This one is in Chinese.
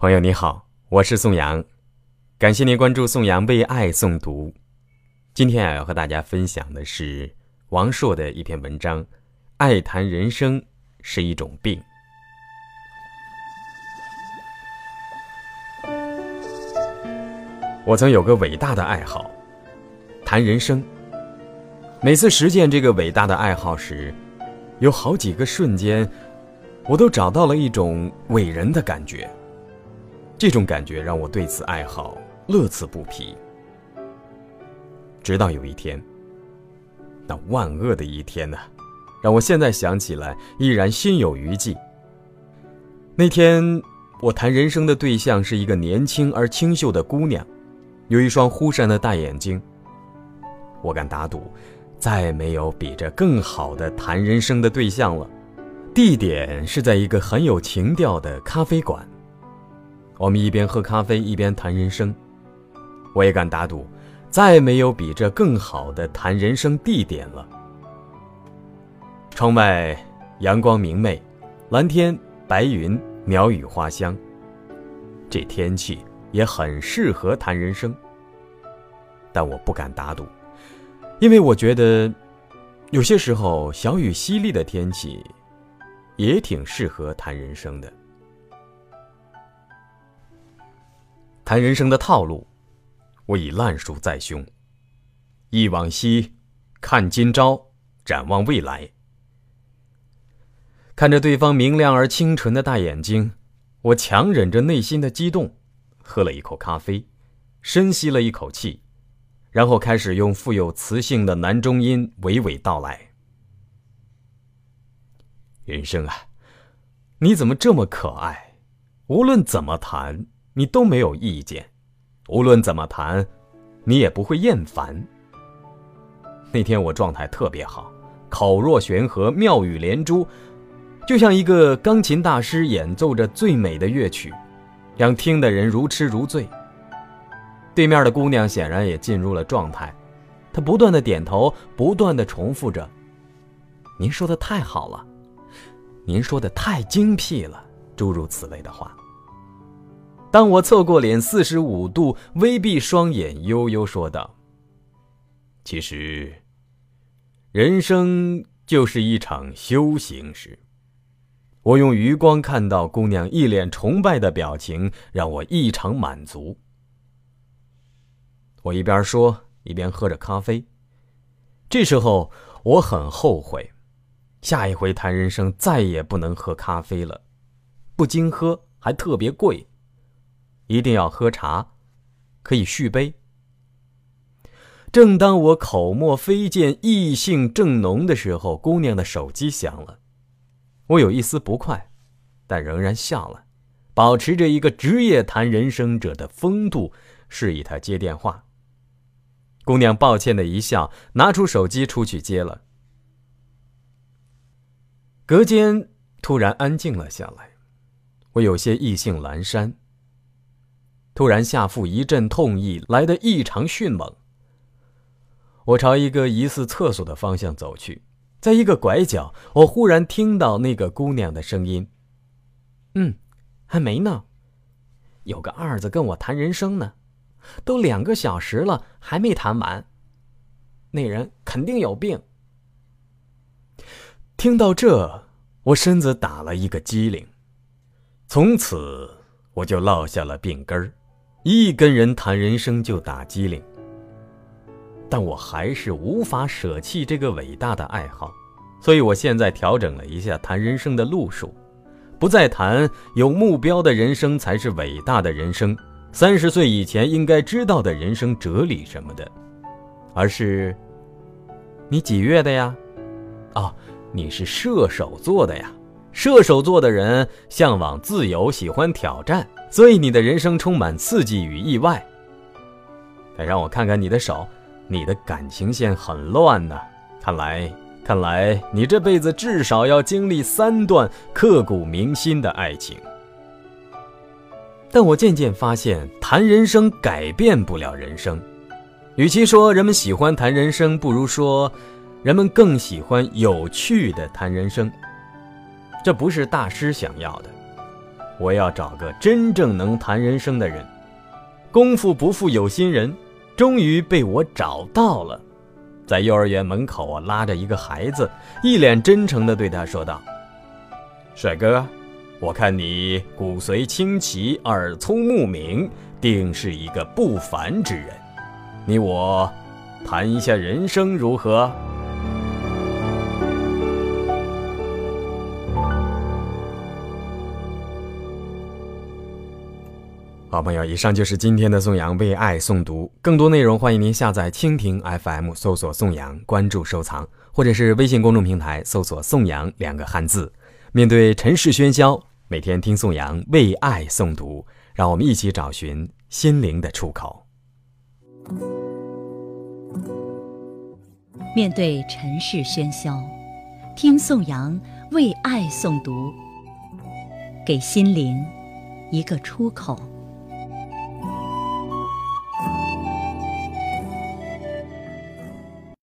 朋友你好，我是宋阳，感谢您关注宋阳为爱诵读。今天啊，要和大家分享的是王朔的一篇文章，《爱谈人生是一种病》。我曾有个伟大的爱好，谈人生。每次实践这个伟大的爱好时，有好几个瞬间，我都找到了一种伟人的感觉。这种感觉让我对此爱好乐此不疲。直到有一天，那万恶的一天呢，让我现在想起来依然心有余悸。那天，我谈人生的对象是一个年轻而清秀的姑娘，有一双忽闪的大眼睛。我敢打赌。再没有比这更好的谈人生的对象了。地点是在一个很有情调的咖啡馆。我们一边喝咖啡一边谈人生。我也敢打赌，再没有比这更好的谈人生地点了。窗外阳光明媚，蓝天白云，鸟语花香。这天气也很适合谈人生。但我不敢打赌。因为我觉得，有些时候小雨淅沥的天气，也挺适合谈人生的。谈人生的套路，我已烂熟在胸。忆往昔，看今朝，展望未来。看着对方明亮而清纯的大眼睛，我强忍着内心的激动，喝了一口咖啡，深吸了一口气。然后开始用富有磁性的男中音娓娓道来：“人生啊，你怎么这么可爱？无论怎么谈，你都没有意见；无论怎么谈，你也不会厌烦。那天我状态特别好，口若悬河，妙语连珠，就像一个钢琴大师演奏着最美的乐曲，让听的人如痴如醉。”对面的姑娘显然也进入了状态，她不断的点头，不断的重复着：“您说的太好了，您说的太精辟了。”诸如此类的话。当我侧过脸四十五度，微闭双眼，悠悠说道：“其实，人生就是一场修行时。”我用余光看到姑娘一脸崇拜的表情，让我异常满足。我一边说一边喝着咖啡。这时候我很后悔，下一回谈人生再也不能喝咖啡了，不经喝还特别贵，一定要喝茶，可以续杯。正当我口沫飞溅、意兴正浓的时候，姑娘的手机响了，我有一丝不快，但仍然笑了，保持着一个职业谈人生者的风度，示意她接电话。姑娘抱歉的一笑，拿出手机出去接了。隔间突然安静了下来，我有些意兴阑珊。突然下腹一阵痛意，来得异常迅猛。我朝一个疑似厕所的方向走去，在一个拐角，我忽然听到那个姑娘的声音：“嗯，还没呢，有个二子跟我谈人生呢。”都两个小时了，还没谈完。那人肯定有病。听到这，我身子打了一个激灵，从此我就落下了病根儿，一跟人谈人生就打机灵。但我还是无法舍弃这个伟大的爱好，所以我现在调整了一下谈人生的路数，不再谈有目标的人生才是伟大的人生。三十岁以前应该知道的人生哲理什么的，而是，你几月的呀？哦，你是射手座的呀。射手座的人向往自由，喜欢挑战，所以你的人生充满刺激与意外。再让我看看你的手，你的感情线很乱呢。看来，看来你这辈子至少要经历三段刻骨铭心的爱情。但我渐渐发现，谈人生改变不了人生。与其说人们喜欢谈人生，不如说，人们更喜欢有趣的谈人生。这不是大师想要的。我要找个真正能谈人生的人。功夫不负有心人，终于被我找到了。在幼儿园门口啊，拉着一个孩子，一脸真诚地对他说道：“帅哥，我看你骨髓清奇，耳聪目明，定是一个不凡之人。你我谈一下人生如何？”好朋友，以上就是今天的宋阳为爱诵读。更多内容，欢迎您下载蜻蜓 FM，搜索宋阳，关注收藏，或者是微信公众平台搜索“宋阳”两个汉字。面对尘世喧嚣，每天听宋阳为爱诵读，让我们一起找寻心灵的出口。面对尘世喧嚣，听宋阳为爱诵读，给心灵一个出口。